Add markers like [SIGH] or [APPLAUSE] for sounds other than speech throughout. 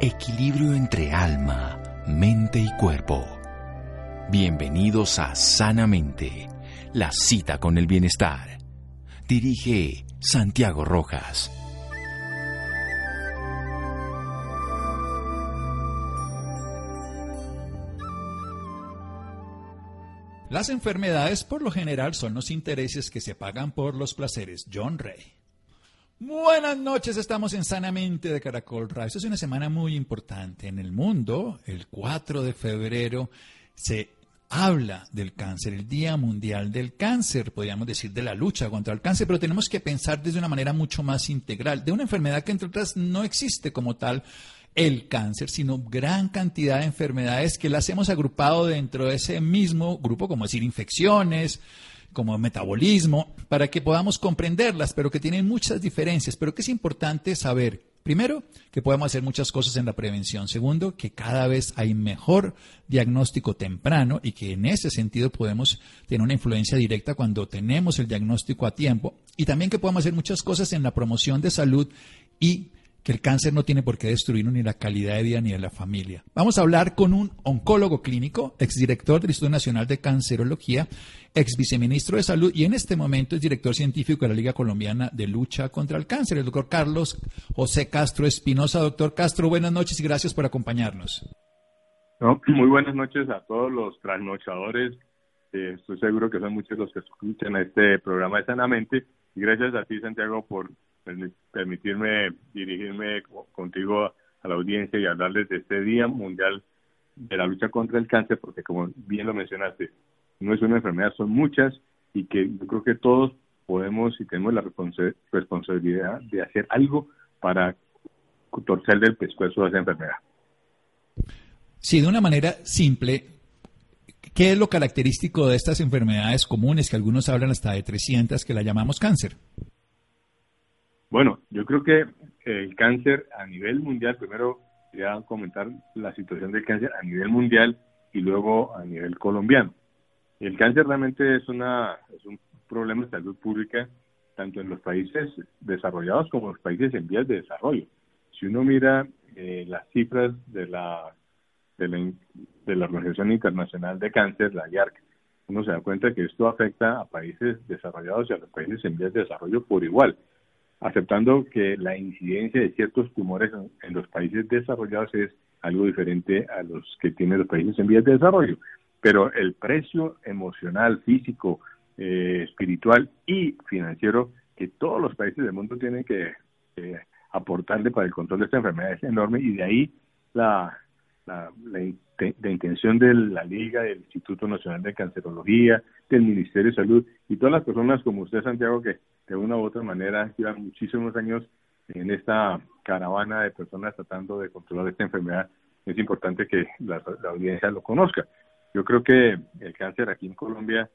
Equilibrio entre alma, mente y cuerpo. Bienvenidos a Sanamente, la cita con el bienestar. Dirige Santiago Rojas. Las enfermedades por lo general son los intereses que se pagan por los placeres. John Ray. Buenas noches, estamos en Sanamente de Caracol Radio. Esta es una semana muy importante en el mundo. El 4 de febrero se habla del cáncer, el Día Mundial del Cáncer, podríamos decir de la lucha contra el cáncer, pero tenemos que pensar desde una manera mucho más integral, de una enfermedad que entre otras no existe como tal el cáncer, sino gran cantidad de enfermedades que las hemos agrupado dentro de ese mismo grupo, como decir infecciones, como metabolismo, para que podamos comprenderlas, pero que tienen muchas diferencias, pero que es importante saber, primero, que podemos hacer muchas cosas en la prevención, segundo, que cada vez hay mejor diagnóstico temprano y que en ese sentido podemos tener una influencia directa cuando tenemos el diagnóstico a tiempo, y también que podemos hacer muchas cosas en la promoción de salud y que el cáncer no tiene por qué destruir ni la calidad de vida ni de la familia. Vamos a hablar con un oncólogo clínico, exdirector del Instituto Nacional de Cancerología, ex viceministro de Salud y en este momento es director científico de la Liga Colombiana de Lucha contra el Cáncer, el doctor Carlos José Castro Espinosa. Doctor Castro, buenas noches y gracias por acompañarnos. muy buenas noches a todos los trasnochadores. Eh, estoy seguro que son muchos los que escuchan este programa de Sanamente. Y gracias a ti, Santiago, por permitirme dirigirme contigo a la audiencia y hablarles de este Día Mundial de la Lucha contra el Cáncer, porque como bien lo mencionaste, no es una enfermedad, son muchas y que yo creo que todos podemos y tenemos la responsabilidad de hacer algo para torcerle el pescuezo a esa enfermedad. Sí, de una manera simple, ¿qué es lo característico de estas enfermedades comunes que algunos hablan hasta de 300 que la llamamos cáncer? Bueno, yo creo que el cáncer a nivel mundial, primero quería comentar la situación del cáncer a nivel mundial y luego a nivel colombiano. El cáncer realmente es, una, es un problema de salud pública tanto en los países desarrollados como en los países en vías de desarrollo. Si uno mira eh, las cifras de la, de la, de la Organización Internacional de Cáncer, la IARC, uno se da cuenta que esto afecta a países desarrollados y a los países en vías de desarrollo por igual aceptando que la incidencia de ciertos tumores en, los países desarrollados es algo diferente a los que tienen los países en vías de desarrollo. Pero el precio emocional, físico, eh, espiritual y financiero que todos los países del mundo tienen que aportarle para el control de esta enfermedad es enorme y de ahí la, la, la, intención de la Liga, del Instituto Nacional de Cancerología, del Ministerio de Salud y todas las personas como usted, Santiago, que de una u otra manera llevan muchísimos años en esta caravana de personas tratando de controlar esta enfermedad. Es importante que la, audiencia lo conozca. Yo creo que el cáncer aquí en Colombia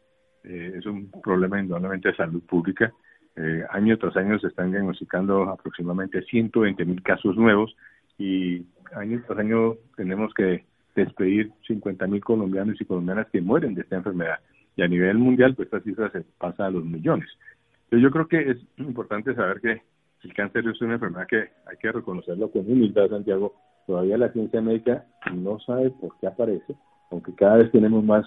eh, es un problema indudablemente de salud pública. Eh, año tras año se están diagnosticando aproximadamente 120 mil casos nuevos y año tras año tenemos que despedir 50 mil colombianos y colombianas que mueren de esta enfermedad. Y a nivel mundial, pues esta cifra se pasa a los millones. Yo creo que es importante saber que el cáncer es una enfermedad que hay que reconocerlo con humildad, Santiago. Todavía la ciencia médica no sabe por qué aparece, aunque cada vez tenemos más,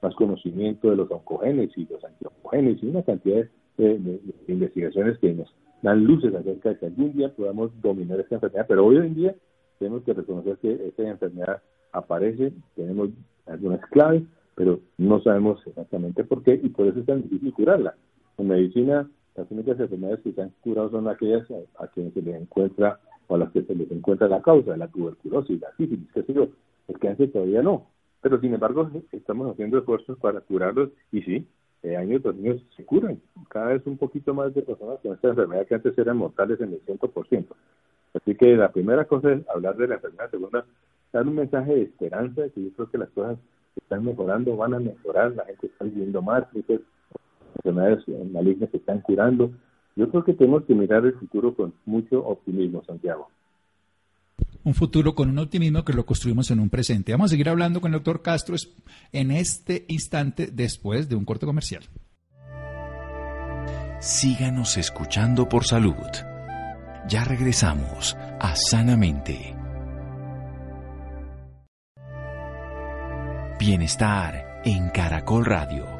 más conocimiento de los oncogenes y los antiogenes y una cantidad de, investigaciones que nos dan luces acerca de que algún día podamos dominar esta enfermedad. Pero hoy en día tenemos que reconocer que esta enfermedad aparece, tenemos algunas claves, pero no sabemos exactamente por qué y por eso es tan difícil curarla. En medicina, las únicas enfermedades que se han curado son aquellas a, quienes se les encuentra o a las que se les encuentra la causa, la tuberculosis, la sífilis, qué sé yo. El cáncer todavía no. Pero sin embargo, estamos haciendo esfuerzos para curarlos y sí, eh, años tras años se curan. Cada vez un poquito más de personas con esta enfermedad que antes eran mortales en el 100%. Así que la primera cosa es hablar de la enfermedad. Segunda, dar un mensaje de esperanza, que yo creo que las cosas están mejorando, van a mejorar, la gente está viviendo más, muchas enfermedades malignas se están curando. Yo creo que tenemos que mirar el futuro con mucho optimismo, Santiago un futuro con un optimismo que lo construimos en un presente. Vamos a seguir hablando con el doctor Castro en este instante después de un corte comercial. Síganos escuchando por salud. Ya regresamos a Sanamente. Bienestar en Caracol Radio.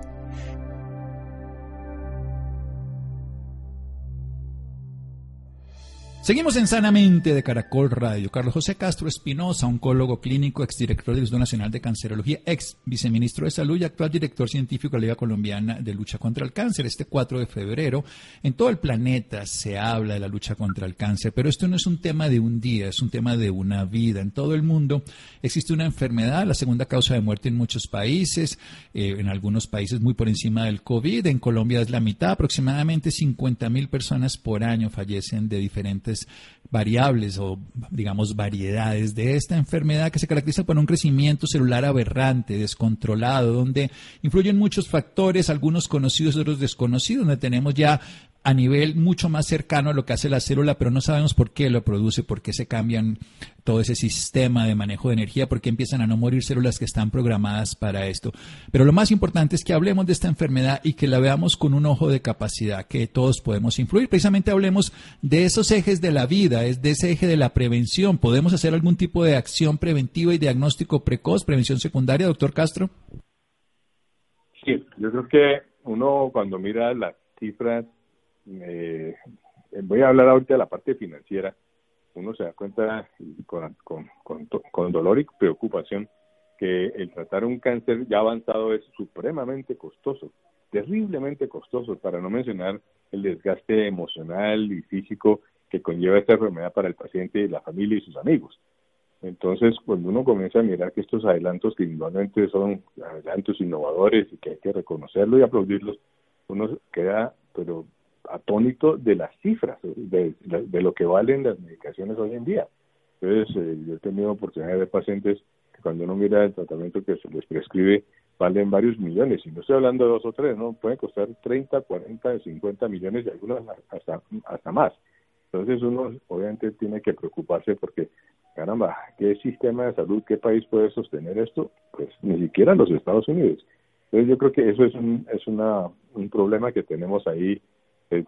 Seguimos en Sanamente de Caracol Radio. Carlos José Castro Espinosa, oncólogo clínico, exdirector del Instituto Nacional de Cancerología, ex viceministro de Salud y actual director científico de la Liga Colombiana de Lucha contra el Cáncer. Este 4 de febrero, en todo el planeta se habla de la lucha contra el cáncer, pero esto no es un tema de un día, es un tema de una vida. En todo el mundo existe una enfermedad, la segunda causa de muerte en muchos países, eh, en algunos países muy por encima del COVID. En Colombia es la mitad, aproximadamente 50 mil personas por año fallecen de diferentes variables o, digamos, variedades de esta enfermedad que se caracteriza por un crecimiento celular aberrante, descontrolado, donde influyen muchos factores, algunos conocidos, otros desconocidos, donde tenemos ya a nivel mucho más cercano a lo que hace la célula, pero no sabemos por qué lo produce, por qué se cambian todo ese sistema de manejo de energía, por qué empiezan a no morir células que están programadas para esto. Pero lo más importante es que hablemos de esta enfermedad y que la veamos con un ojo de capacidad, que todos podemos influir. Precisamente hablemos de esos ejes de la vida, es de ese eje de la prevención. ¿Podemos hacer algún tipo de acción preventiva y diagnóstico precoz, prevención secundaria, doctor Castro? Sí, yo creo que uno cuando mira las cifras eh, voy a hablar ahorita de la parte financiera, uno se da cuenta con, con, dolor y preocupación que el tratar un cáncer ya avanzado es supremamente costoso, terriblemente costoso, para no mencionar el desgaste emocional y físico que conlleva esta enfermedad para el paciente, la familia y sus amigos. Entonces, cuando uno comienza a mirar que estos adelantos, que indudablemente son adelantos innovadores y que hay que reconocerlo y aplaudirlos, uno queda pero atónito de las cifras, de, lo que valen las medicaciones hoy en día. Entonces, eh, yo he tenido oportunidad de ver pacientes que cuando uno mira el tratamiento que se les prescribe, valen varios millones, y no estoy hablando de dos o tres, no pueden costar 30, 40, 50 millones y algunos hasta, hasta más. Entonces uno obviamente tiene que preocuparse porque, caramba, ¿qué sistema de salud, qué país puede sostener esto? Pues ni siquiera los Estados Unidos. Entonces yo creo que eso es un, es una, un problema que tenemos ahí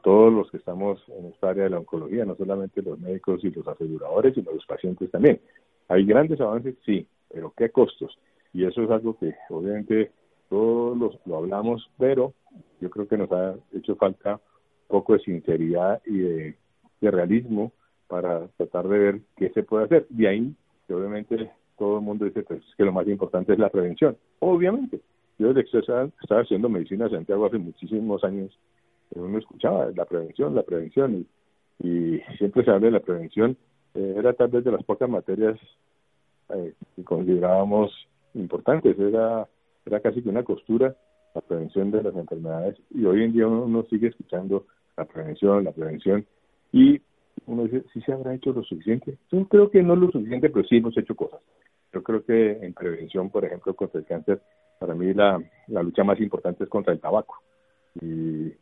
todos los que estamos en esta área de la oncología, no solamente los médicos y los aseguradores, sino los pacientes también. Hay grandes avances, sí, pero ¿qué costos? Y eso es algo que obviamente todos los, lo hablamos, pero yo creo que nos ha hecho falta un poco de sinceridad y de, realismo para tratar de ver qué se puede hacer. De ahí, que obviamente todo el mundo dice pues, que lo más importante es la prevención. Obviamente, yo estaba haciendo medicina en Santiago hace muchísimos años uno escuchaba, la prevención, la prevención, y, siempre se habla de la prevención, eh, era tal vez de las pocas materias eh, que considerábamos importantes, era, era casi que una costura la prevención de las enfermedades, y hoy en día uno, sigue escuchando la prevención, la prevención, y uno dice, ¿sí se habrá hecho lo suficiente? Yo creo que no lo suficiente, pero sí hemos hecho cosas. Yo creo que en prevención, por ejemplo, contra el cáncer, para mí la, la lucha más importante es contra el tabaco. Y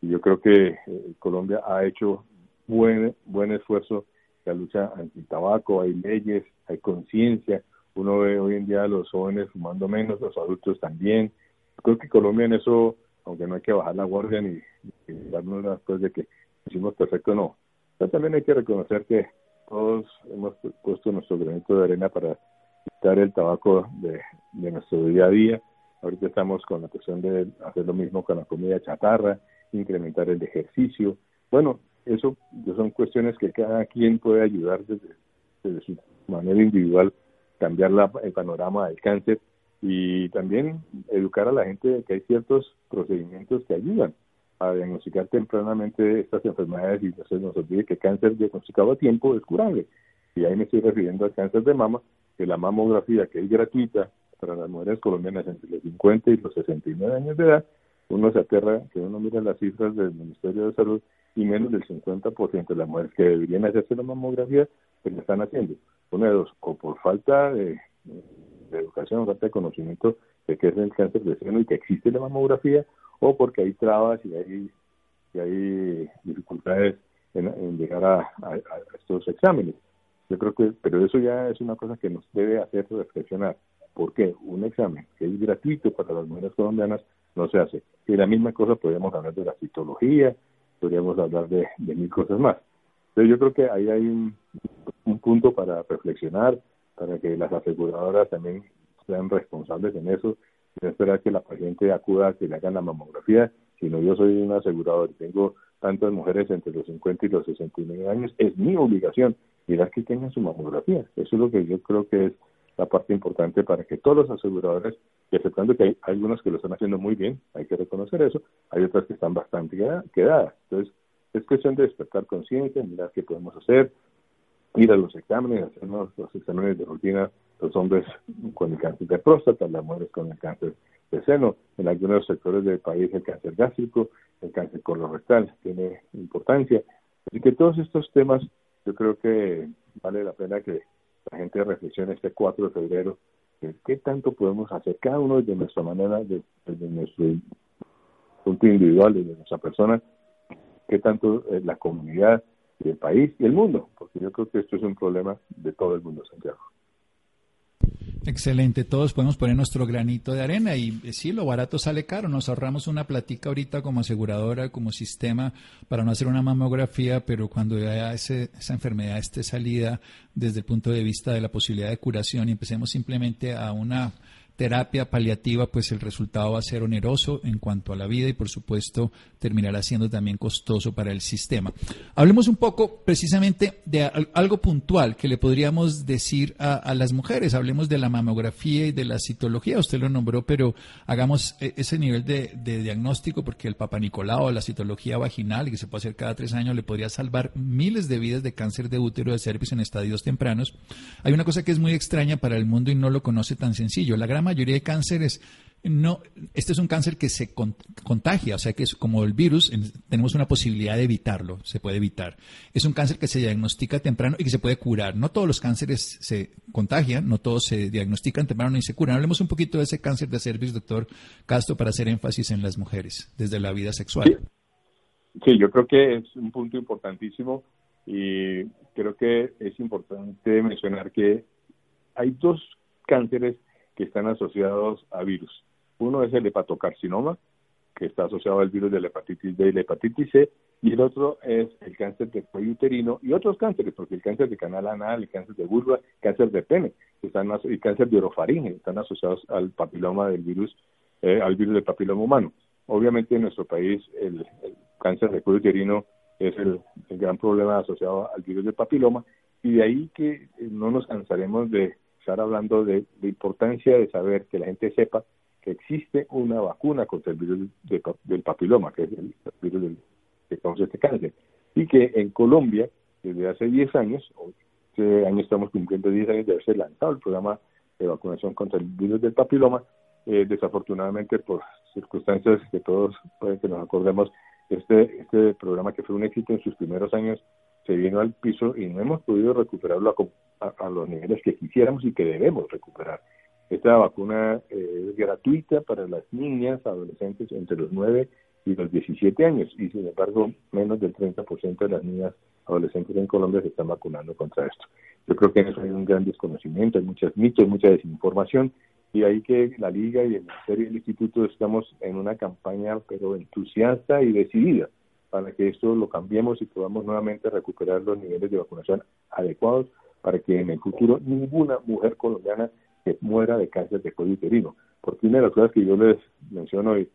y yo creo que eh, Colombia ha hecho buen buen esfuerzo en la lucha anti-tabaco, hay leyes, hay conciencia, uno ve hoy en día a los jóvenes fumando menos, los adultos también. Creo que Colombia en eso, aunque no hay que bajar la guardia ni, darnos las cosas de que hicimos perfecto, no. Pero también hay que reconocer que todos hemos puesto nuestro granito de arena para quitar el tabaco de nuestro día a día. Ahorita estamos con la cuestión de hacer lo mismo con la comida chatarra, incrementar el ejercicio. Bueno, eso son cuestiones que cada quien puede ayudar desde, su manera individual, cambiar la, el panorama del cáncer y también educar a la gente de que hay ciertos procedimientos que ayudan a diagnosticar tempranamente estas enfermedades y no se nos olvide que cáncer diagnosticado a tiempo es curable. Y ahí me estoy refiriendo al cáncer de mama, que la mamografía que es gratuita para las mujeres colombianas entre los 50 y los 69 años de edad, uno se aterra que uno mira las cifras del Ministerio de Salud y menos del 50% de las mujeres que deberían hacerse la mamografía, pues están haciendo. Una de dos, o por falta de, educación, falta de conocimiento de qué es el cáncer de seno y que existe la mamografía, o porque hay trabas y hay, y hay dificultades en, llegar a, estos exámenes. Yo creo que, pero eso ya es una cosa que nos debe hacer reflexionar. ¿Por qué? Un examen que es gratuito para las mujeres colombianas no se hace. Y la misma cosa podríamos hablar de la citología, podríamos hablar de, mil cosas más. Entonces yo creo que ahí hay un, punto para reflexionar, para que las aseguradoras también sean responsables en eso, no esperar que la paciente acuda a que le hagan la mamografía, sino yo soy un asegurador y tengo tantas mujeres entre los 50 y los 69 años, es mi obligación mirar que tengan su mamografía. Eso es lo que yo creo que es la parte importante para que todos los aseguradores, y aceptando que hay algunos que lo están haciendo muy bien, hay que reconocer eso, hay otras que están bastante quedadas. Entonces, es cuestión de despertar conciencia, mirar qué podemos hacer, ir a los exámenes, hacernos los exámenes de rutina, los hombres con el cáncer de próstata, las mujeres con el cáncer de seno, en algunos sectores del país el cáncer gástrico, el cáncer colorectal tiene importancia. Así que todos estos temas yo creo que vale la pena que la gente reflexione este 4 de febrero, qué tanto podemos hacer cada uno de nuestra manera, desde nuestro punto individual, desde nuestra persona, qué tanto eh, la comunidad, el país y el mundo, porque yo creo que esto es un problema de todo el mundo, Santiago. Excelente, todos podemos poner nuestro granito de arena y eh, sí, lo barato sale caro, nos ahorramos una platica ahorita como aseguradora, como sistema para no hacer una mamografía, pero cuando ya ese, esa enfermedad esté salida desde el punto de vista de la posibilidad de curación y empecemos simplemente a una terapia paliativa, pues el resultado va a ser oneroso en cuanto a la vida y por supuesto terminará siendo también costoso para el sistema. Hablemos un poco precisamente de algo puntual que le podríamos decir a, las mujeres. Hablemos de la mamografía y de la citología. Usted lo nombró, pero hagamos e, ese nivel de, diagnóstico porque el Papa Nicolau, la citología vaginal, que se puede hacer cada tres años, le podría salvar miles de vidas de cáncer de útero de cervix en estadios tempranos. Hay una cosa que es muy extraña para el mundo y no lo conoce tan sencillo. La gran mayoría de cánceres no, este es un cáncer que se contagia, o sea que es como el virus, tenemos una posibilidad de evitarlo, se puede evitar. Es un cáncer que se diagnostica temprano y que se puede curar. No todos los cánceres se contagian, no todos se diagnostican temprano ni se curan. Hablemos un poquito de ese cáncer de cervix, doctor Castro, para hacer énfasis en las mujeres, desde la vida sexual. sí, yo creo que es un punto importantísimo y creo que es importante mencionar que hay dos cánceres que están asociados a virus. Uno es el hepatocarcinoma, que está asociado al virus de la hepatitis B y la hepatitis C, y el otro es el cáncer de cuello uterino y otros cánceres, porque el cáncer de canal anal, el cáncer de vulva, cáncer de pene, están y cáncer de orofaringe están asociados al papiloma del virus, eh, al virus del papiloma humano. Obviamente en nuestro país el, cáncer de cuello uterino es el, gran problema asociado al virus del papiloma y de ahí que no nos cansaremos de estar hablando de la importancia de saber que la gente sepa que existe una vacuna contra el virus del papiloma, que es el virus del, que causa este cáncer, y que en Colombia, desde hace 10 años, este año estamos cumpliendo 10 años de haberse lanzado el programa de vacunación contra el virus del papiloma, eh, desafortunadamente por circunstancias que todos pueden que nos acordemos, este, este programa que fue un éxito en sus primeros años se vino al piso y no hemos podido recuperarlo a, los niveles que quisiéramos y que debemos recuperar. Esta vacuna eh, es gratuita para las niñas, adolescentes entre los 9 y los 17 años y sin embargo menos del 30% de las niñas adolescentes en Colombia se están vacunando contra esto. Yo creo que en eso hay un gran desconocimiento, hay muchos mitos, mucha desinformación y ahí que la Liga y el Ministerio y el Instituto estamos en una campaña pero entusiasta y decidida para que esto lo cambiemos y podamos nuevamente recuperar los niveles de vacunación adecuados para que en el futuro ninguna mujer colombiana se muera de cáncer de cuello uterino. Porque una de las cosas que yo les menciono y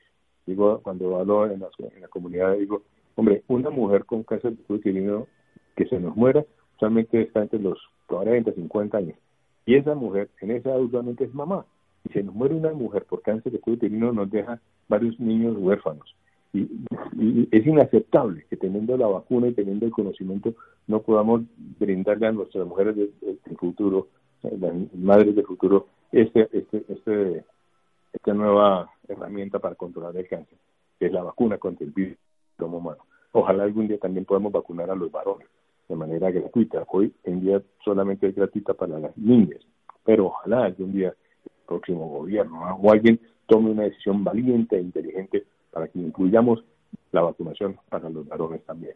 digo cuando hablo en la, en la comunidad, digo, hombre, una mujer con cáncer de cuello uterino que se nos muera, usualmente está entre los 40, 50 años. Y esa mujer, en esa edad usualmente es mamá. Y si nos muere una mujer por cáncer de cuello uterino, nos deja varios niños huérfanos. Y, es inaceptable que teniendo la vacuna y teniendo el conocimiento no podamos brindarle a nuestras mujeres del futuro, las madres del futuro, este, este, este, esta nueva herramienta para controlar el cáncer, que es la vacuna contra el virus humano. Ojalá algún día también podamos vacunar a los varones de manera gratuita. Hoy en día solamente es gratuita para las niñas, pero ojalá algún día el próximo gobierno o alguien tome una decisión valiente e inteligente para que incluyamos la vacunación para los varones también.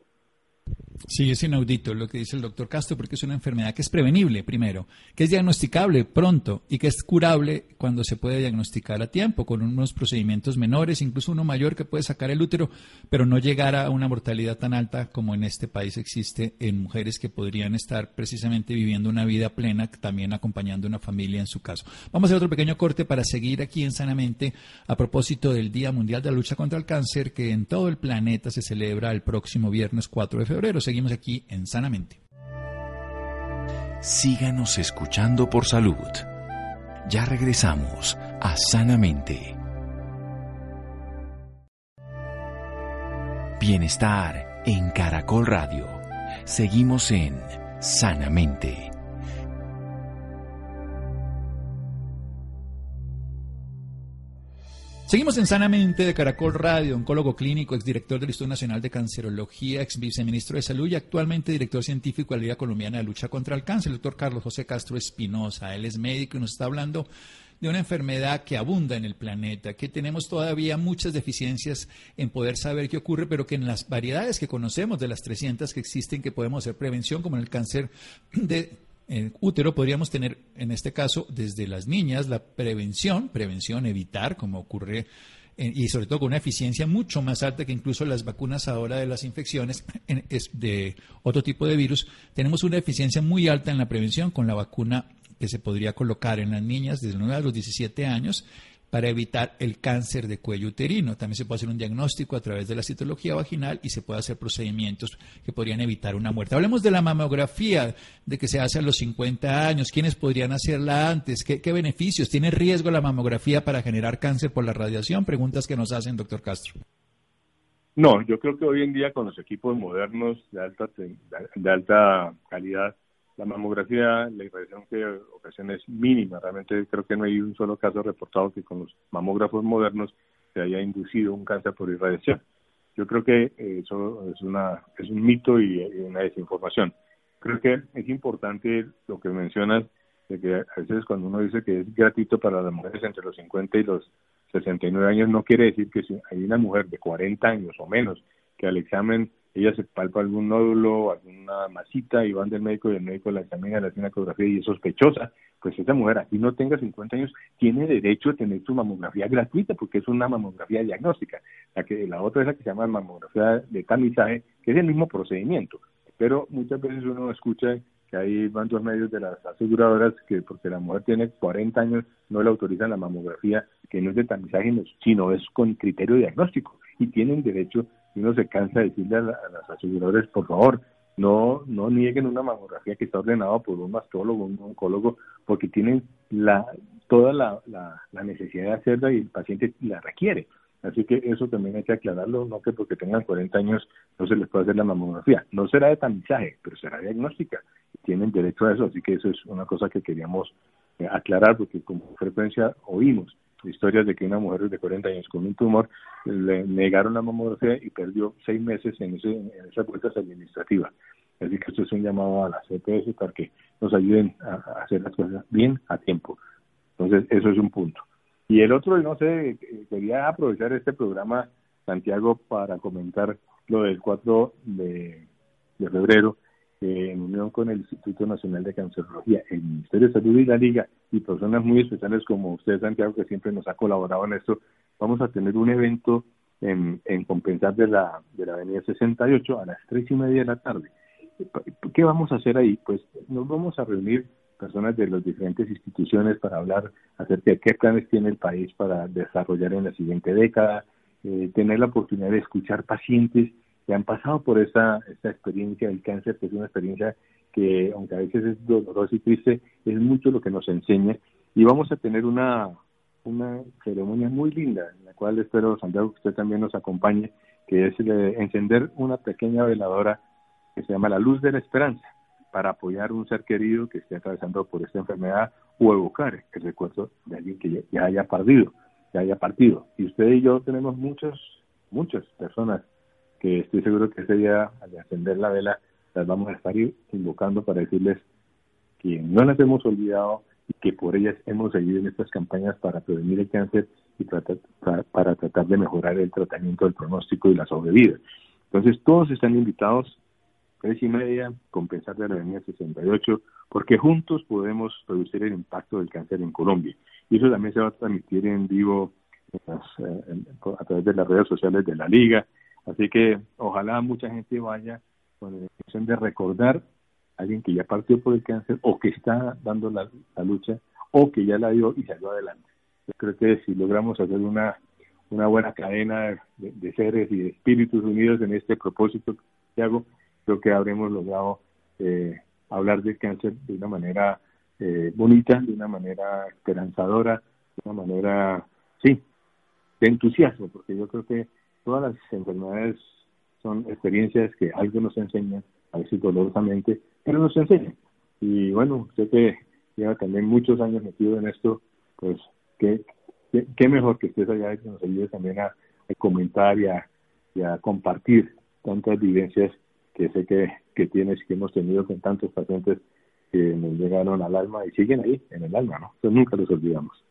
Sí, es inaudito lo que dice el doctor Castro, porque es una enfermedad que es prevenible, primero, que es diagnosticable pronto y que es curable cuando se puede diagnosticar a tiempo, con unos procedimientos menores, incluso uno mayor que puede sacar el útero, pero no llegar a una mortalidad tan alta como en este país existe en mujeres que podrían estar precisamente viviendo una vida plena, también acompañando una familia en su caso. Vamos a hacer otro pequeño corte para seguir aquí en Sanamente a propósito del Día Mundial de la Lucha contra el Cáncer, que en todo el planeta se celebra el próximo viernes 4 de febrero seguimos aquí en Sanamente. Síganos escuchando por salud. Ya regresamos a Sanamente. Bienestar en Caracol Radio. Seguimos en Sanamente. Seguimos en Sanamente de Caracol Radio, oncólogo clínico, exdirector del Instituto Nacional de Cancerología, ex viceministro de Salud y actualmente director científico de la Liga Colombiana de Lucha contra el Cáncer, el doctor Carlos José Castro Espinosa. Él es médico y nos está hablando de una enfermedad que abunda en el planeta, que tenemos todavía muchas deficiencias en poder saber qué ocurre, pero que en las variedades que conocemos, de las 300 que existen, que podemos hacer prevención, como en el cáncer de en útero podríamos tener, en este caso, desde las niñas, la prevención, prevención, evitar, como ocurre, y sobre todo con una eficiencia mucho más alta que incluso las vacunas ahora de las infecciones [LAUGHS] de otro tipo de virus. Tenemos una eficiencia muy alta en la prevención con la vacuna que se podría colocar en las niñas desde los 9 a los 17 años para evitar el cáncer de cuello uterino. También se puede hacer un diagnóstico a través de la citología vaginal y se puede hacer procedimientos que podrían evitar una muerte. Hablemos de la mamografía, de que se hace a los 50 años, quiénes podrían hacerla antes, qué, beneficios, tiene riesgo la mamografía para generar cáncer por la radiación, preguntas que nos hacen, doctor Castro. No, yo creo que hoy en día con los equipos modernos de alta, de alta calidad, la mamografía, la irradiación que ocasiona es mínima. Realmente creo que no hay un solo caso reportado que con los mamógrafos modernos se haya inducido un cáncer por irradiación. Yo creo que eso es, una, es un mito y una desinformación. Creo que es importante lo que mencionas, de que a veces cuando uno dice que es gratuito para las mujeres entre los 50 y los 69 años, no quiere decir que si hay una mujer de 40 años o menos que al examen ella se palpa algún nódulo, alguna masita y van del médico y el médico la examina, le hace una ecografía y es sospechosa, pues esa mujer aquí no tenga 50 años tiene derecho a tener su mamografía gratuita porque es una mamografía diagnóstica. La que la otra es la que se llama mamografía de tamizaje, que es el mismo procedimiento, pero muchas veces uno escucha que hay bandos medios de las aseguradoras que porque la mujer tiene 40 años no le autorizan la mamografía que no es de tamizaje sino es con criterio diagnóstico y tienen derecho y uno se cansa de decirle a, las aseguradoras, por favor, no, no nieguen una mamografía que está ordenada por un mastólogo, un oncólogo, porque tienen la, toda la, la, necesidad de hacerla y el paciente la requiere. Así que eso también hay que aclararlo, no que porque tengan 40 años no se les puede hacer la mamografía. No será de tamizaje, pero será diagnóstica. Tienen derecho a eso, así que eso es una cosa que queríamos eh, aclarar porque con frecuencia oímos historias de que una mujer de 40 años con un tumor le negaron la mamografía y perdió seis meses en, ese, en esas vueltas administrativas. Así que esto es un llamado a la CPS para que nos ayuden a, hacer las cosas bien a tiempo. Entonces, eso es un punto. Y el otro, no sé, quería aprovechar este programa, Santiago, para comentar lo del 4 de febrero, en unión con el Instituto Nacional de Cancerología, el Ministerio de Salud y la Liga, y personas muy especiales como usted, Santiago, que siempre nos ha colaborado en esto, vamos a tener un evento en, en Compensar de la, de la Avenida 68 a las tres y media de la tarde. ¿Qué vamos a hacer ahí? Pues nos vamos a reunir personas de las diferentes instituciones para hablar acerca de qué planes tiene el país para desarrollar en la siguiente década, eh, tener la oportunidad de escuchar pacientes que han pasado por esta, esta experiencia del cáncer, que es una experiencia que, aunque a veces es dolorosa y triste, es mucho lo que nos enseña. Y vamos a tener una, una ceremonia muy linda, en la cual espero, Santiago, que usted también nos acompañe, que es encender una pequeña veladora que se llama la luz de la esperanza, para apoyar a un ser querido que esté atravesando por esta enfermedad o evocar el recuerdo de alguien que ya, haya partido, ya haya partido. Y usted y yo tenemos muchas, muchas personas que estoy seguro que ese día, al encender la vela, las vamos a estar invocando para decirles que no las hemos olvidado y que por ellas hemos seguido en estas campañas para prevenir el cáncer y para, para, tratar de mejorar el tratamiento del pronóstico y la sobrevida. Entonces, todos están invitados tres y media, compensar de la avenida 68, porque juntos podemos reducir el impacto del cáncer en Colombia. Y eso también se va a transmitir en vivo eh, a través de las redes sociales de la liga. Así que ojalá mucha gente vaya con la intención de recordar a alguien que ya partió por el cáncer o que está dando la, lucha o que ya la dio y salió adelante. Yo creo que si logramos hacer una, una buena cadena de, seres y de espíritus unidos en este propósito que hago, creo que habremos logrado eh, hablar del cáncer de una manera eh, bonita, de una manera esperanzadora, de una manera, sí, de entusiasmo, porque yo creo que todas las enfermedades son experiencias que algo nos enseñan, a veces dolorosamente, pero nos enseñan. Y bueno, usted que lleva también muchos años metido en esto, pues qué, qué, mejor que estés allá y que nos ayude también a, comentar y a, y a compartir tantas vivencias que sé que, que tienes, que hemos tenido con tantos pacientes que nos llegaron al alma y siguen ahí, en el alma, ¿no? Entonces nunca los olvidamos.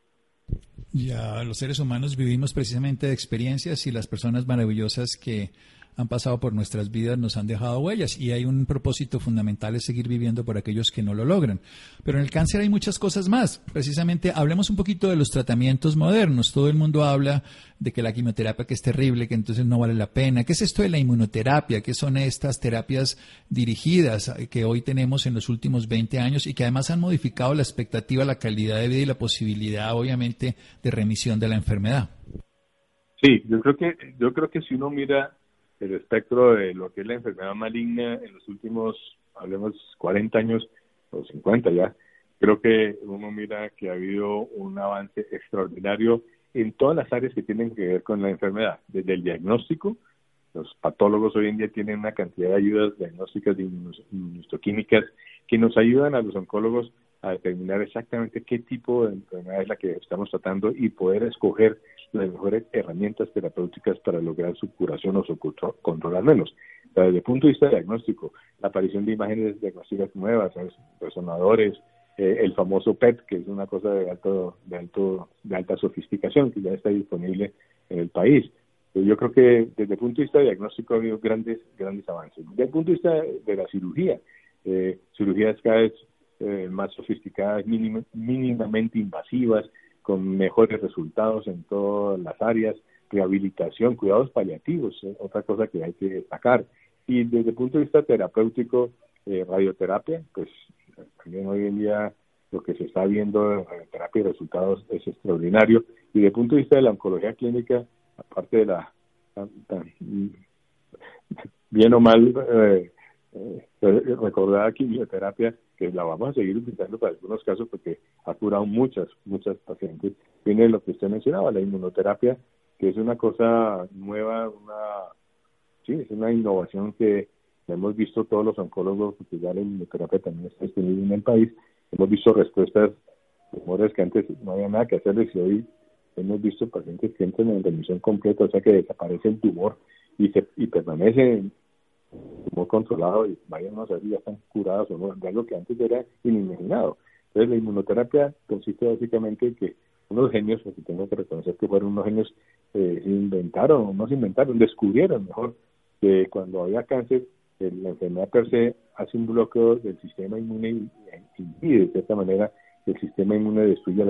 Ya los seres humanos vivimos precisamente de experiencias y las personas maravillosas que han pasado por nuestras vidas nos han dejado huellas y hay un propósito fundamental es seguir viviendo por aquellos que no lo logran. Pero en el cáncer hay muchas cosas más. Precisamente hablemos un poquito de los tratamientos modernos. Todo el mundo habla de que la quimioterapia que es terrible, que entonces no vale la pena. ¿Qué es esto de la inmunoterapia? ¿Qué son estas terapias dirigidas que hoy tenemos en los últimos 20 años y que además han modificado la expectativa, la calidad de vida y la posibilidad, obviamente, de remisión de la enfermedad? Sí, yo creo que yo creo que si uno mira el espectro de lo que es la enfermedad maligna en los últimos, hablemos, 40 años o 50 ya, creo que uno mira que ha habido un avance extraordinario en todas las áreas que tienen que ver con la enfermedad, desde el diagnóstico, los patólogos hoy en día tienen una cantidad de ayudas diagnósticas de inmunoquímicas que nos ayudan a los oncólogos a determinar exactamente qué tipo de enfermedad es la que estamos tratando y poder escoger las mejores herramientas terapéuticas para lograr su curación o su control al menos. Desde el punto de vista diagnóstico, la aparición de imágenes diagnósticas nuevas, resonadores, eh, el famoso PET, que es una cosa de alto, de alto, de alta sofisticación, que ya está disponible en el país. Yo creo que desde el punto de vista diagnóstico ha habido grandes, grandes avances. Desde el punto de vista de la cirugía, eh, cirugías cada vez eh, más sofisticadas, mínimamente invasivas, con mejores resultados en todas las áreas, rehabilitación, cuidados paliativos, eh, otra cosa que hay que destacar. Y desde el punto de vista terapéutico, eh, radioterapia, pues también hoy en día lo que se está viendo en radioterapia y resultados es extraordinario. Y desde el punto de vista de la oncología clínica, aparte de la bien o mal eh, eh, recordada quimioterapia, que la vamos a seguir utilizando para algunos casos porque ha curado muchas, muchas pacientes. Viene lo que usted mencionaba, la inmunoterapia, que es una cosa nueva, una sí, es una innovación que hemos visto todos los oncólogos, porque ya la inmunoterapia también está disponible en el país. Hemos visto respuestas, tumores que antes no había nada que hacerles y hoy hemos visto pacientes que entran en remisión completa, o sea que desaparece el tumor y, se, y permanece muy controlado y vayan a saber ya están curados o no, de algo que antes era inimaginado. Entonces la inmunoterapia consiste básicamente en que unos genios, porque tengo que reconocer que fueron unos genios, eh, inventaron, no se inventaron, descubrieron mejor que cuando había cáncer, eh, la enfermedad per se hace un bloqueo del sistema inmune y impide de esta manera que el sistema inmune destruya,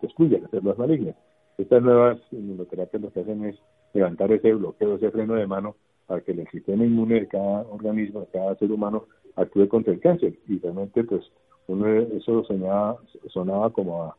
destruya las células malignas. Estas nuevas inmunoterapias lo que hacen es levantar ese bloqueo, ese freno de mano para que el sistema inmune de cada organismo, de cada ser humano, actúe contra el cáncer. Y realmente, pues, uno eso sonaba, sonaba como a,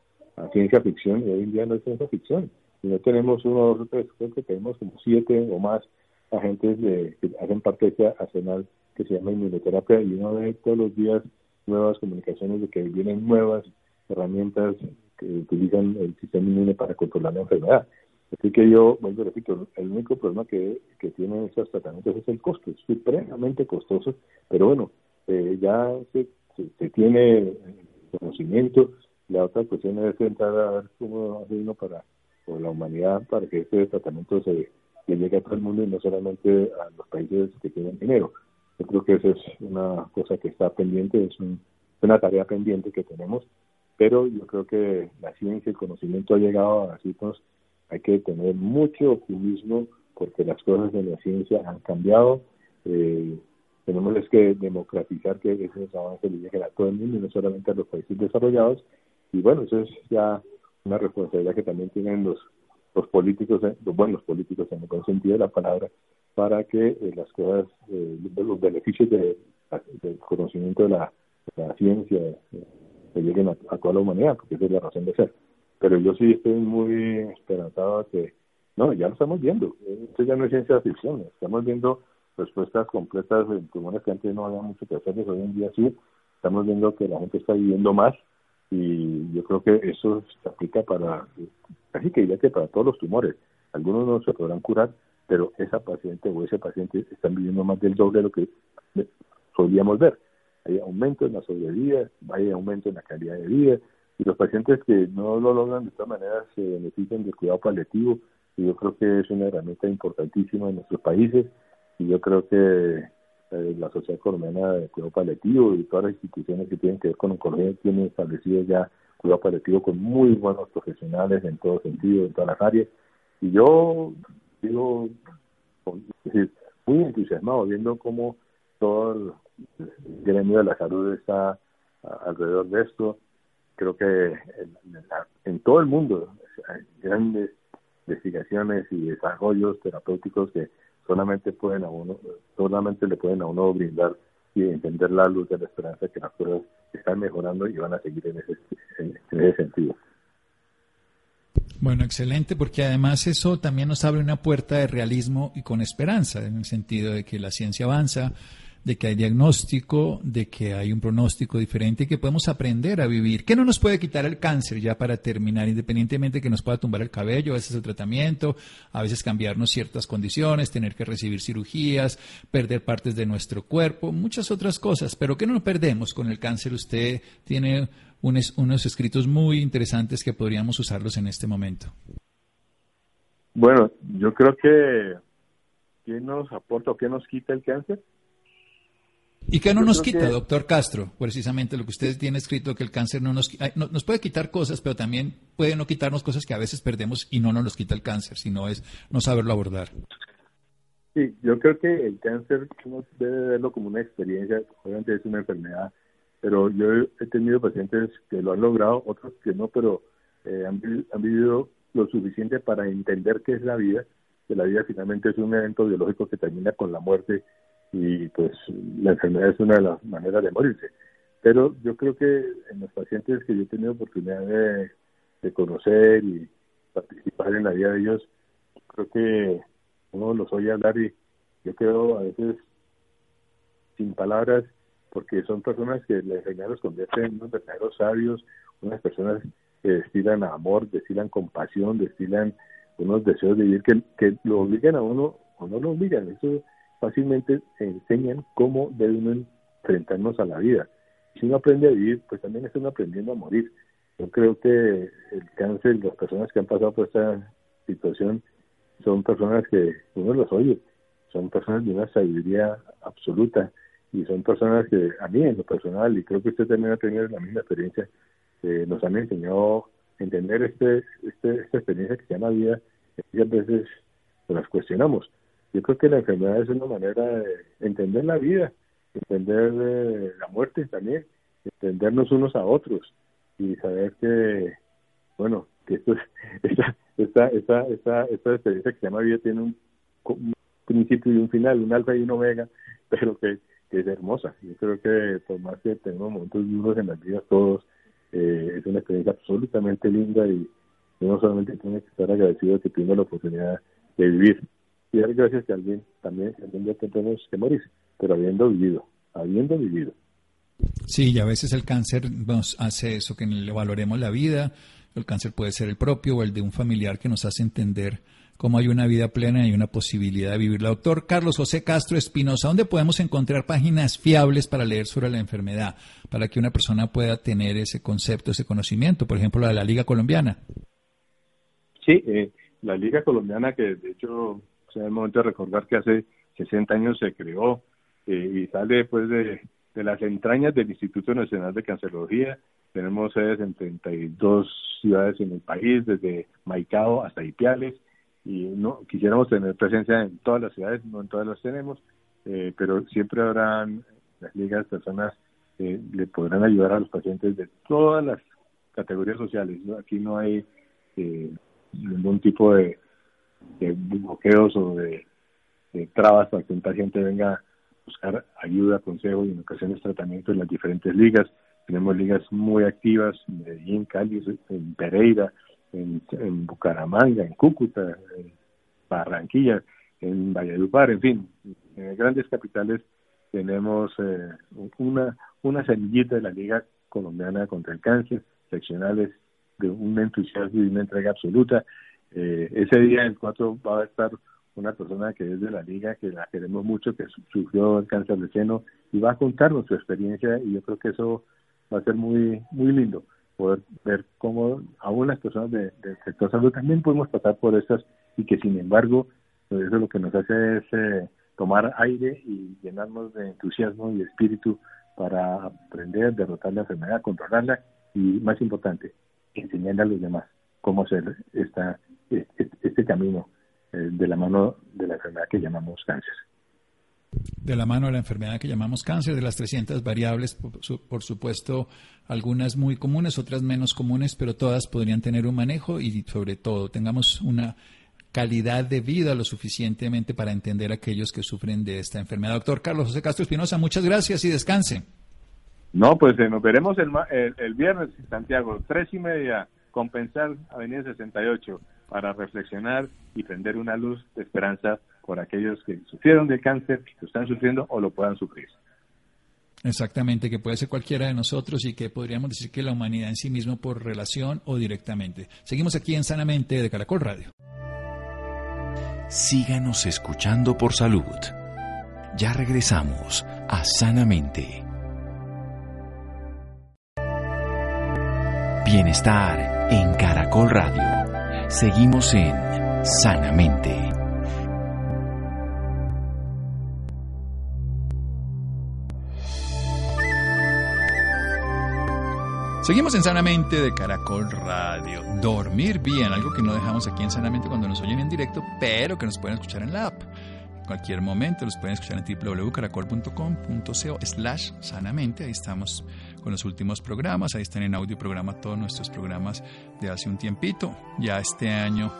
ciencia ficción y hoy en día no es ciencia ficción. Y no tenemos uno, dos, tres, creo tenemos como siete o más agentes de, que hacen parte de ese arsenal que se llama inmunoterapia y uno ve todos los días nuevas comunicaciones de que vienen nuevas herramientas que utilizan el sistema inmune para controlar la enfermedad. Así que yo, bueno, repito, el único problema que, que tienen estos tratamientos es el costo, es supremamente costoso, pero bueno, eh, ya se, se, tiene conocimiento. La otra cuestión es entrar a ver cómo hace uno para, por la humanidad, para que este tratamiento se llegue a todo el mundo y no solamente a los países que tienen dinero. Yo creo que esa es una cosa que está pendiente, es una tarea pendiente que tenemos, pero yo creo que la ciencia y el conocimiento ha llegado a sitios hay que tener mucho optimismo porque las cosas en la ciencia han cambiado. Eh, tenemos que democratizar que esos avances lleguen a todo el mundo y no solamente a los países desarrollados. Y bueno, eso es ya una responsabilidad que también tienen los, los políticos, eh, los buenos políticos en el buen sentido de la palabra, para que eh, las cosas, eh, los beneficios del conocimiento de la, ciencia se lleguen a, toda la humanidad, porque esa es la razón de ser. Pero yo sí estoy muy esperanzado que, no, ya lo estamos viendo, esto ya no es ciencia ficción, estamos viendo respuestas completas en pulmones que antes no había mucho que hacerles, hoy en día sí, estamos viendo que la gente está viviendo más y yo creo que eso se aplica para, casi que diría que para todos los tumores. Algunos no se podrán curar, pero esa paciente o ese paciente están viviendo más del doble de lo que solíamos ver. Hay aumento en la sobrevida, hay aumento en la calidad de vida, los pacientes que no lo logran de esta manera se benefician del cuidado paliativo, y yo creo que es una herramienta importantísima en nuestros países y yo creo que eh, la Sociedad Colombiana de Cuidado Paliativo y todas las instituciones que tienen que ver con oncología tienen establecido ya cuidado paliativo con muy buenos profesionales en todo sentido, en todas las áreas. Y yo digo, muy entusiasmado viendo cómo todo el gremio de la salud está alrededor de esto. Creo que en todo el mundo hay grandes investigaciones y desarrollos terapéuticos que solamente pueden a uno, solamente le pueden a uno brindar y entender la luz de la esperanza que las cosas están mejorando y van a seguir en ese, en, ese sentido. Bueno, excelente, porque además eso también nos abre una puerta de realismo y con esperanza, en el sentido de que la ciencia avanza, de que hay diagnóstico, de que hay un pronóstico diferente y que podemos aprender a vivir. ¿Qué no nos puede quitar el cáncer ya para terminar, independientemente de que nos pueda tumbar el cabello, a veces el tratamiento, a veces cambiarnos ciertas condiciones, tener que recibir cirugías, perder partes de nuestro cuerpo, muchas otras cosas. Pero ¿qué no nos perdemos con el cáncer? Usted tiene unos, unos escritos muy interesantes que podríamos usarlos en este momento. Bueno, yo creo que ¿qué nos aporta o qué nos quita el cáncer? ¿Y qué no nos quita, doctor Castro? Precisamente lo que usted tiene escrito, que el cáncer no nos, nos puede quitar cosas, pero también puede no quitarnos cosas que a veces perdemos y no nos los quita el cáncer, sino es no saberlo abordar. Sí, yo creo que el cáncer uno debe verlo como una experiencia, obviamente es una enfermedad, pero yo he tenido pacientes que lo han logrado, otros que no, pero eh, han, han vivido lo suficiente para entender qué es la vida, que la vida finalmente es un evento biológico que termina con la muerte y pues la enfermedad es una de las maneras de morirse. Pero yo creo que en los pacientes que yo he tenido oportunidad de, conocer y participar en la vida de ellos, creo que uno los oye hablar y yo creo a veces sin palabras, porque son personas que la enfermedad los convierte en unos verdaderos sabios, unas personas que destilan amor, destilan compasión, destilan unos deseos de vivir que, que lo obligan a uno o no lo obligan. Eso fácilmente enseñan cómo debe uno enfrentarnos a la vida. Si uno aprende a vivir, pues también está uno aprendiendo a morir. Yo creo que el cáncer, las personas que han pasado por esta situación, son personas que uno los oye, son personas de una sabiduría absoluta y son personas que a mí en lo personal, y creo que usted también ha tenido la misma experiencia, eh, nos han enseñado a entender este, este, esta experiencia que se llama vida, y muchas veces las cuestionamos. Yo creo que la enfermedad es una manera de entender la vida, entender eh, la muerte también, entendernos unos a otros y saber que, bueno, que esto, [LAUGHS] esta, esta, esta, esta, esta experiencia que se llama vida tiene un, principio y un final, un alfa y un omega, [LAUGHS] pero que, es hermosa. Yo creo que por más que tengamos momentos duros en las vidas todos, eh, es una experiencia absolutamente linda y uno solamente tiene que estar agradecido que tiene la oportunidad de vivir y dar gracias que alguien también algún día tendremos que morir, pero habiendo vivido, habiendo vivido. Sí, y a veces el cáncer nos hace eso, que le valoremos la vida. El cáncer puede ser el propio o el de un familiar que nos hace entender cómo hay una vida plena y una posibilidad de vivirla. Doctor Carlos José Castro Espinosa, ¿dónde podemos encontrar páginas fiables para leer sobre la enfermedad, para que una persona pueda tener ese concepto, ese conocimiento? Por ejemplo, la de la Liga Colombiana. Sí, eh, la Liga Colombiana, que de hecho es el momento de recordar que hace 60 años se creó eh, y sale pues de, las entrañas del Instituto Nacional de Cancerología. Tenemos sedes en 32 ciudades en el país, desde Maicao hasta Ipiales, y no quisiéramos tener presencia en todas las ciudades, no en todas las tenemos. eh, pero siempre habrán las ligas personas que le podrán ayudar a los pacientes de todas las categorías sociales. Aquí no hay eh, ningún tipo de, bloqueos o de, trabas para que un paciente venga a buscar ayuda, consejo y en ocasiones tratamiento en las diferentes ligas. Tenemos ligas muy activas en Medellín, Cali, en Pereira, en, en Bucaramanga, en Cúcuta, en Barranquilla, en Valledupar, en fin, en grandes capitales tenemos eh, una, una semillita de la Liga Colombiana contra el Cáncer, seccionales de un entusiasmo y una entrega absoluta. Eh, ese día, el 4, va a estar una persona que es de la liga, que la queremos mucho, que sufrió el cáncer de seno y va a contarnos su experiencia y yo creo que eso va a ser muy muy lindo poder ver cómo aún las personas del sector salud también podemos pasar por estas y que sin embargo pues eso lo que nos hace es eh, tomar aire y llenarnos de entusiasmo y espíritu para aprender, derrotar la enfermedad, controlarla y, más importante, enseñarle a los demás cómo hacer esta, este, este camino eh, de la mano de la enfermedad que llamamos cáncer. De la mano de la enfermedad que llamamos cáncer, de las 300 variables, por, supuesto, algunas muy comunes, otras menos comunes, pero todas podrían tener un manejo y sobre todo tengamos una calidad de vida lo suficientemente para entender a aquellos que sufren de esta enfermedad. Doctor Carlos José Castro Espinosa, muchas gracias y descanse. No, pues eh, nos veremos el, el, viernes en Santiago, tres y media, compensar Avenida 68, para reflexionar y prender una luz de esperanza por aquellos que sufrieron de cáncer, que están sufriendo o lo puedan sufrir. Exactamente, que puede ser cualquiera de nosotros y que podríamos decir que la humanidad en sí mismo por relación o directamente. Seguimos aquí en Sanamente de Caracol Radio síganos escuchando por salud. Ya regresamos a Sanamente. Bienestar en Caracol Radio. Seguimos en Sanamente. Seguimos en Sanamente de Caracol Radio. Dormir bien, algo que no dejamos aquí en Sanamente cuando nos oyen en directo, pero que nos pueden escuchar en la app. Cualquier momento los pueden escuchar en www.caracol.com.co slash sanamente. Ahí estamos con los últimos programas. Ahí están en audio programa todos nuestros programas de hace un tiempito. Ya este año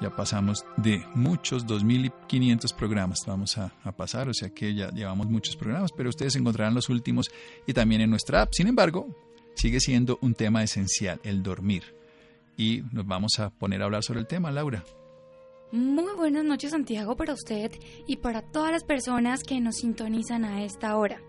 ya pasamos de muchos 2.500 programas vamos a, a, pasar, o sea que ya llevamos muchos programas, pero ustedes encontrarán los últimos y también en nuestra app. Sin embargo, sigue siendo un tema esencial, el dormir. Y nos vamos a poner a hablar sobre el tema, Laura. Muy buenas noches Santiago para usted y para todas las personas que nos sintonizan a esta hora.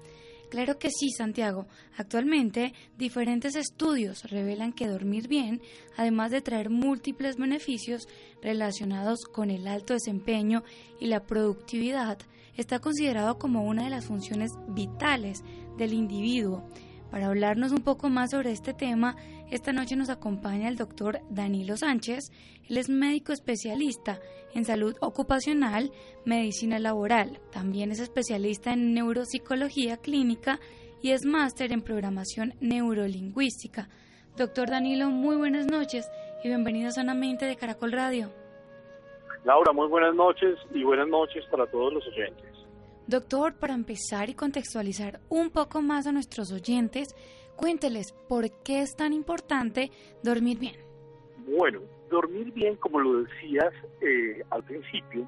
Claro que sí, Santiago. Actualmente, diferentes estudios revelan que dormir bien, además de traer múltiples beneficios relacionados con el alto desempeño y la productividad, está considerado como una de las funciones vitales del individuo para hablarnos un poco más sobre este tema, esta noche nos acompaña el doctor Danilo Sánchez. Él es médico especialista en salud ocupacional, medicina laboral. También es especialista en neuropsicología clínica y es máster en programación neurolingüística. Doctor Danilo, muy buenas noches y bienvenido Sanamente de Caracol Radio. Laura, muy buenas noches y buenas noches para todos los oyentes. Doctor, para empezar y contextualizar un poco más a nuestros oyentes, cuénteles por qué es tan importante dormir bien. Bueno, dormir bien, como lo decías eh, al principio,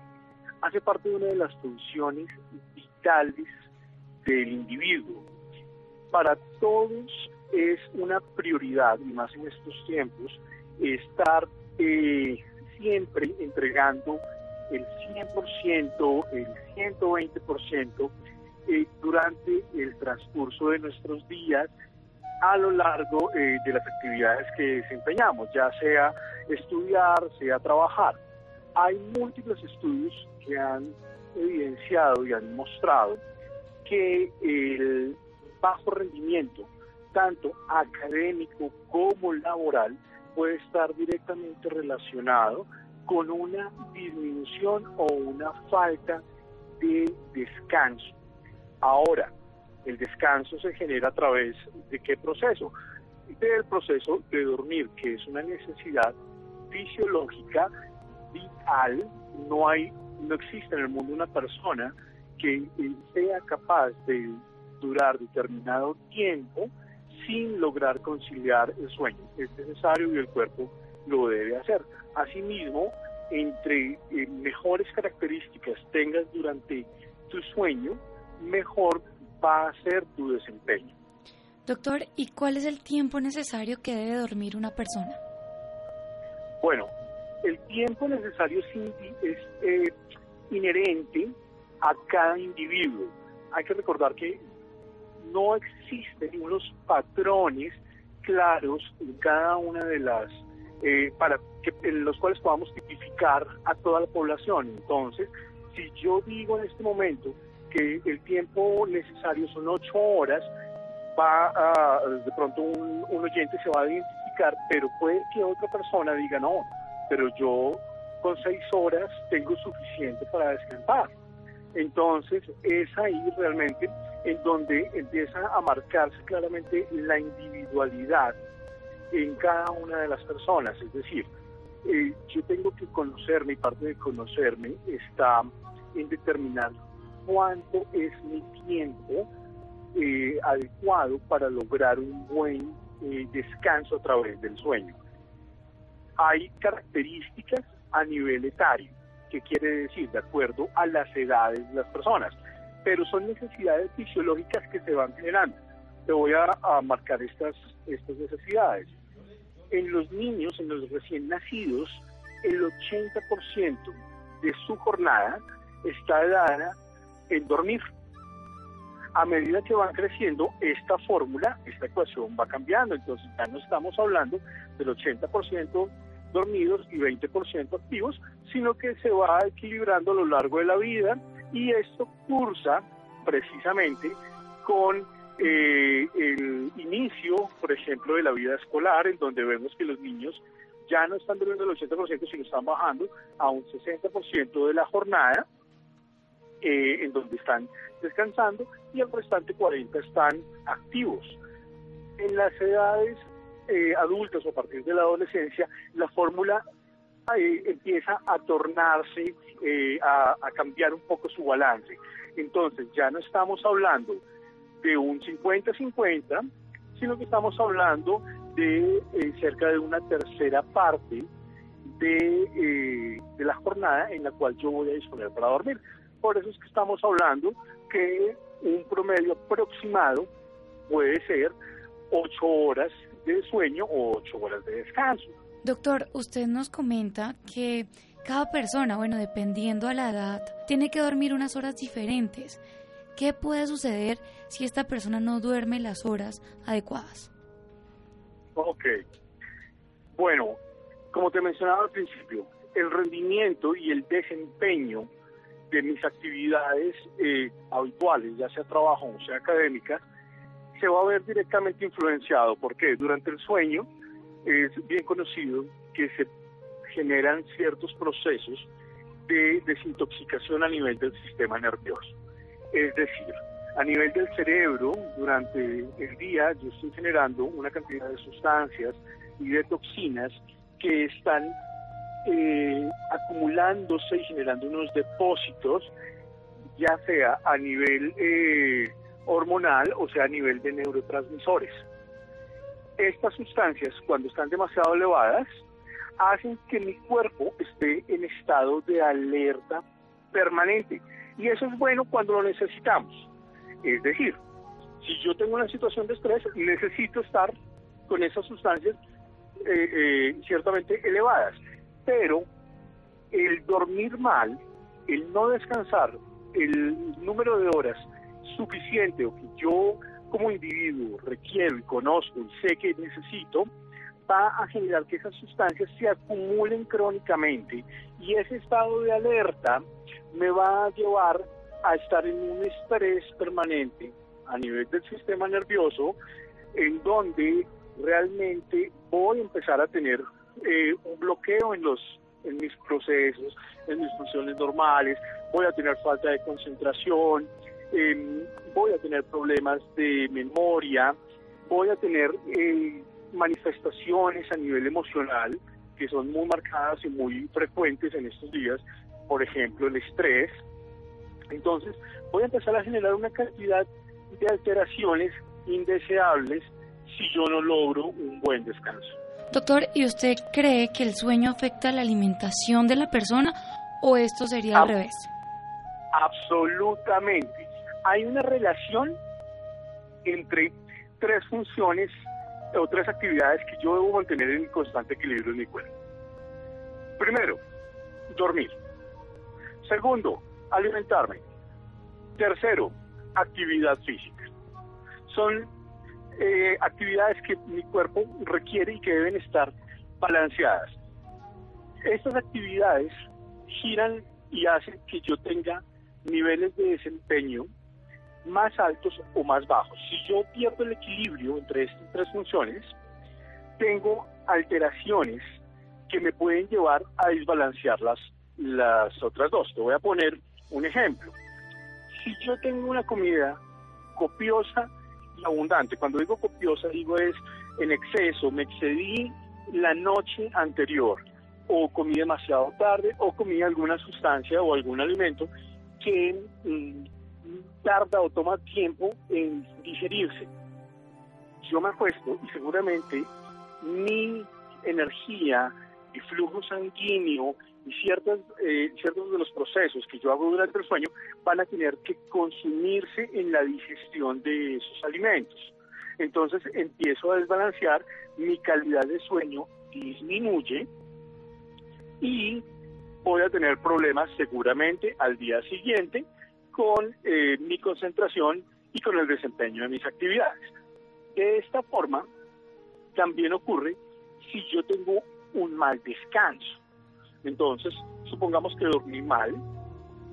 hace parte de una de las funciones vitales del individuo. Para todos es una prioridad, y más en estos tiempos, estar eh, siempre entregando el 100%, el 120% eh, durante el transcurso de nuestros días a lo largo eh, de las actividades que desempeñamos, ya sea estudiar, sea trabajar. Hay múltiples estudios que han evidenciado y han mostrado que el bajo rendimiento, tanto académico como laboral, puede estar directamente relacionado con una disminución o una falta de descanso. Ahora, el descanso se genera a través de qué proceso? Del proceso de dormir, que es una necesidad fisiológica vital. No hay, no existe en el mundo una persona que sea capaz de durar determinado tiempo sin lograr conciliar el sueño. Es necesario y el cuerpo lo debe hacer. Asimismo, entre eh, mejores características tengas durante tu sueño, mejor va a ser tu desempeño. Doctor, ¿y cuál es el tiempo necesario que debe dormir una persona? Bueno, el tiempo necesario es, eh, inherente a cada individuo. Hay que recordar que no existen unos patrones claros en cada una de las eh, para que en los cuales podamos tipificar a toda la población. Entonces, si yo digo en este momento que el tiempo necesario son ocho horas, va a, de pronto un, oyente se va a identificar, pero puede que otra persona diga, no, pero yo con seis horas tengo suficiente para descansar. Entonces es ahí realmente en donde empieza a marcarse claramente la individualidad en cada una de las personas. Es decir, eh, yo tengo que conocerme y parte de conocerme está en determinar cuánto es mi tiempo eh, adecuado para lograr un buen eh, descanso a través del sueño. Hay características a nivel etario, que quiere decir de acuerdo a las edades de las personas, pero son necesidades fisiológicas que se van generando. Te voy a, a marcar estas, estas necesidades. En los niños, en los recién nacidos, el 80% de su jornada está dada en dormir. A medida que van creciendo, esta fórmula, esta ecuación va cambiando. Entonces ya no estamos hablando del 80% dormidos y 20% activos, sino que se va equilibrando a lo largo de la vida y esto cursa precisamente con eh, el inicio, por ejemplo, de la vida escolar, en donde vemos que los niños ya no están durmiendo el 80%, sino están bajando a un 60% de la jornada, eh, en donde están descansando, y el restante 40% están activos. En las edades eh, adultas o a partir de la adolescencia, la fórmula eh, empieza a tornarse, eh, a, cambiar un poco su balance. Entonces ya no estamos hablando de un 50-50, sino que estamos hablando de cerca de una tercera parte de, de, la jornada en la cual yo voy a disponer para dormir. Por eso es que estamos hablando que un promedio aproximado puede ser ocho horas de sueño o ocho horas de descanso. Doctor, usted nos comenta que cada persona, bueno, dependiendo a la edad, tiene que dormir unas horas diferentes. ¿Qué puede suceder si esta persona no duerme las horas adecuadas? Ok. Bueno, como te mencionaba al principio, el rendimiento y el desempeño de mis actividades eh, habituales, ya sea trabajo o sea académica, se va a ver directamente influenciado, porque durante el sueño es bien conocido que se generan ciertos procesos de desintoxicación a nivel del sistema nervioso. Es decir, a nivel del cerebro, durante el día yo estoy generando una cantidad de sustancias y de toxinas que están eh, acumulándose y generando unos depósitos, ya sea a nivel eh, hormonal, o sea, a nivel de neurotransmisores. Estas sustancias, cuando están demasiado elevadas, hacen que mi cuerpo esté en estado de alerta permanente. Y eso es bueno cuando lo necesitamos. Es decir, si yo tengo una situación de estrés, necesito estar con esas sustancias eh, eh, ciertamente elevadas. Pero el dormir mal, el no descansar, el número de horas suficiente o que yo como individuo requiero y conozco y sé que necesito, va a generar que esas sustancias se acumulen crónicamente y ese estado de alerta me va a llevar a estar en un estrés permanente a nivel del sistema nervioso en donde realmente voy a empezar a tener eh, un bloqueo en los en mis procesos, en mis funciones normales, voy a tener falta de concentración, Em, voy a tener problemas de memoria, voy a tener eh, manifestaciones a nivel emocional que son muy marcadas y muy frecuentes en estos días, por ejemplo el estrés, Entonces, voy a empezar a generar una cantidad de alteraciones indeseables si yo no logro un buen descanso. Doctor, ¿y usted cree que el sueño afecta la alimentación de la persona o esto sería al revés? Absolutamente. Hay una relación entre tres funciones o tres actividades que yo debo mantener en constante equilibrio en mi cuerpo. Primero, dormir. Segundo, alimentarme. Tercero, actividad física. Son eh, actividades que mi cuerpo requiere y que deben estar balanceadas. Estas actividades giran y hacen que yo tenga niveles de desempeño más altos o más bajos. Si yo pierdo el equilibrio entre estas tres funciones, tengo alteraciones que me pueden llevar a desbalancear las, las otras dos. Te voy a poner un ejemplo. Si yo tengo una comida copiosa y abundante, cuando digo copiosa digo es en exceso, me excedí la noche anterior. O comí demasiado tarde o comí alguna sustancia o algún alimento que mm, tarda o toma tiempo en digerirse. Yo me acuesto y seguramente mi energía, mi flujo sanguíneo y ciertas, eh, ciertos de los procesos que yo hago durante el sueño van a tener que consumirse en la digestión de esos alimentos. Entonces empiezo a desbalancear, mi calidad de sueño disminuye y voy a tener problemas seguramente al día siguiente con eh, mi concentración y con el desempeño de mis actividades. De esta forma, también ocurre si yo tengo un mal descanso. Entonces, supongamos que dormí mal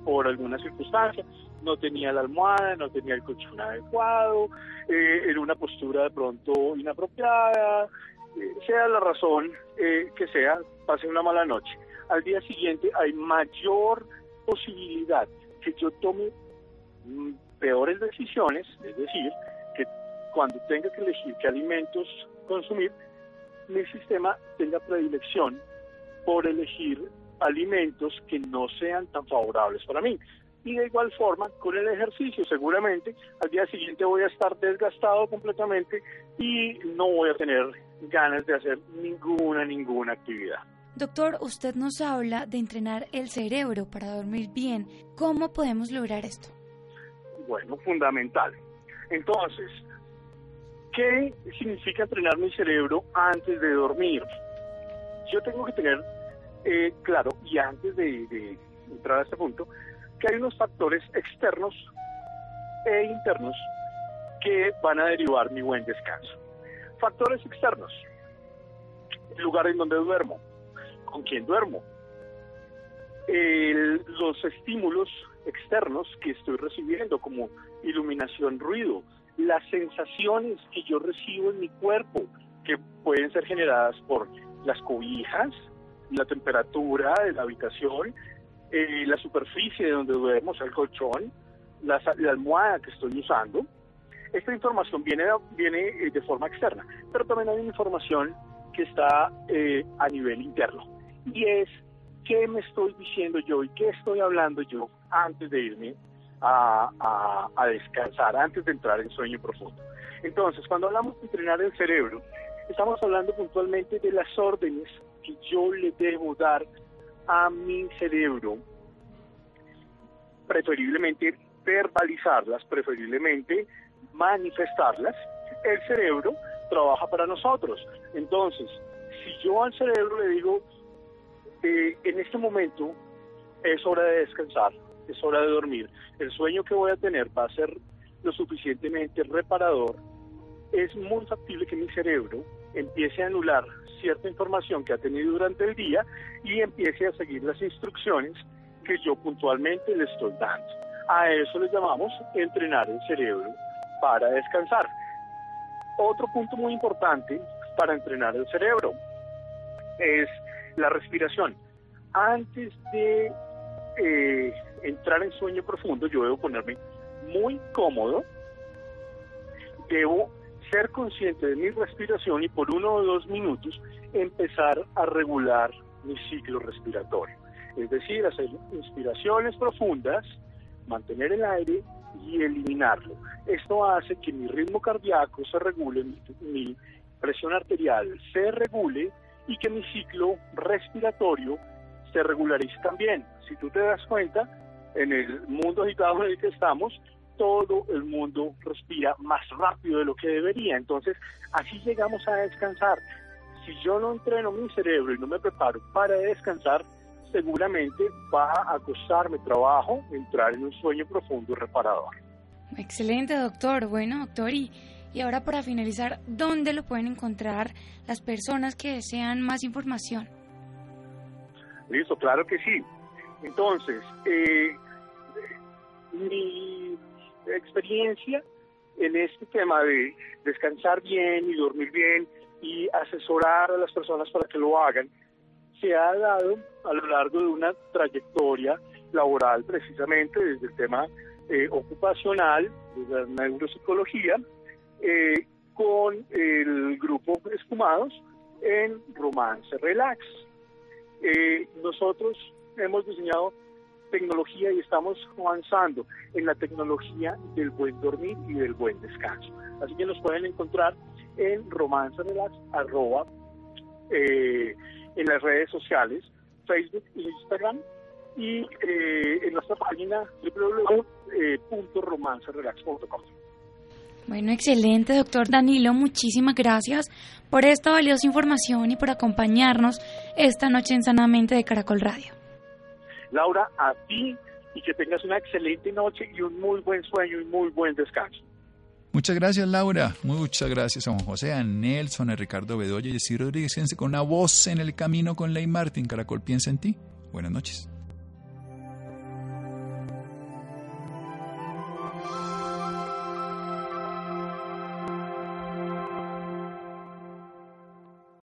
por alguna circunstancia, no tenía la almohada, no tenía el colchón adecuado, eh, en una postura de pronto inapropiada, eh, sea la razón eh, que sea, pase una mala noche. Al día siguiente hay mayor posibilidad que yo tome mm, peores decisiones, es decir, que cuando tenga que elegir qué alimentos consumir, mi sistema tenga predilección por elegir alimentos que no sean tan favorables para mí. Y de igual forma, con el ejercicio, seguramente al día siguiente voy a estar desgastado completamente y no voy a tener ganas de hacer ninguna, ninguna actividad. Doctor, usted nos habla de entrenar el cerebro para dormir bien. ¿Cómo podemos lograr esto? Bueno, fundamental. Entonces, ¿qué significa entrenar mi cerebro antes de dormir? Yo tengo que tener eh, claro, y antes de, entrar a este punto, que hay unos factores externos e internos que van a derivar mi buen descanso. Factores externos, el lugar en donde duermo, con quién duermo, los estímulos externos que estoy recibiendo, como iluminación, ruido, las sensaciones que yo recibo en mi cuerpo, que pueden ser generadas por las cobijas, la temperatura de la habitación, eh, la superficie de donde duermo, o sea, el colchón, la, almohada que estoy usando. Esta información viene, viene eh, de forma externa, pero también hay información que está eh, a nivel interno y es qué me estoy diciendo yo y qué estoy hablando yo antes de irme a, a, descansar, antes de entrar en sueño profundo. Entonces, cuando hablamos de entrenar el cerebro, estamos hablando puntualmente de las órdenes que yo le debo dar a mi cerebro, preferiblemente verbalizarlas, preferiblemente manifestarlas, el cerebro trabaja para nosotros. Entonces, si yo al cerebro le digo, en este momento es hora de descansar, es hora de dormir. El sueño que voy a tener va a ser lo suficientemente reparador. Es muy factible que mi cerebro empiece a anular cierta información que ha tenido durante el día y empiece a seguir las instrucciones que yo puntualmente le estoy dando. A eso le llamamos entrenar el cerebro para descansar. Otro punto muy importante para entrenar el cerebro es la respiración. Antes de eh, entrar en sueño profundo, yo debo ponerme muy cómodo, debo ser consciente de mi respiración y por uno o dos minutos empezar a regular mi ciclo respiratorio. Es decir, hacer inspiraciones profundas, mantener el aire y eliminarlo. Esto hace que mi ritmo cardíaco se regule, mi, presión arterial se regule y que mi ciclo respiratorio se regularice también. Si tú te das cuenta, en el mundo agitado en el que estamos, todo el mundo respira más rápido de lo que debería. Entonces, así llegamos a descansar. Si yo no entreno mi cerebro y no me preparo para descansar, seguramente va a costarme trabajo entrar en un sueño profundo y reparador. Excelente, doctor. Bueno, doctor, y, y ahora para finalizar, ¿dónde lo pueden encontrar las personas que desean más información? Listo, claro que sí. Entonces, eh, mi experiencia en este tema de descansar bien y dormir bien y asesorar a las personas para que lo hagan, se ha dado a lo largo de una trayectoria laboral precisamente desde el tema eh, ocupacional, de la neuropsicología, eh, con el grupo Esfumados en Romance Relax. Eh, nosotros hemos diseñado tecnología y estamos avanzando en la tecnología del buen dormir y del buen descanso. Así que nos pueden encontrar en Romance Relax, arroba, eh, en las redes sociales, Facebook e Instagram, y eh, en nuestra página www.romancerelax.com. Bueno, excelente, doctor Danilo. Muchísimas gracias por esta valiosa información y por acompañarnos esta noche en Sanamente de Caracol Radio. Laura, a ti y que tengas una excelente noche y un muy buen sueño y muy buen descanso. Muchas gracias, Laura. Muchas gracias a Juan José, a Nelson, a Ricardo Bedoya y a Ciro Rodríguez. Con una voz en el camino con Ley Martin. Caracol piensa en ti. Buenas noches.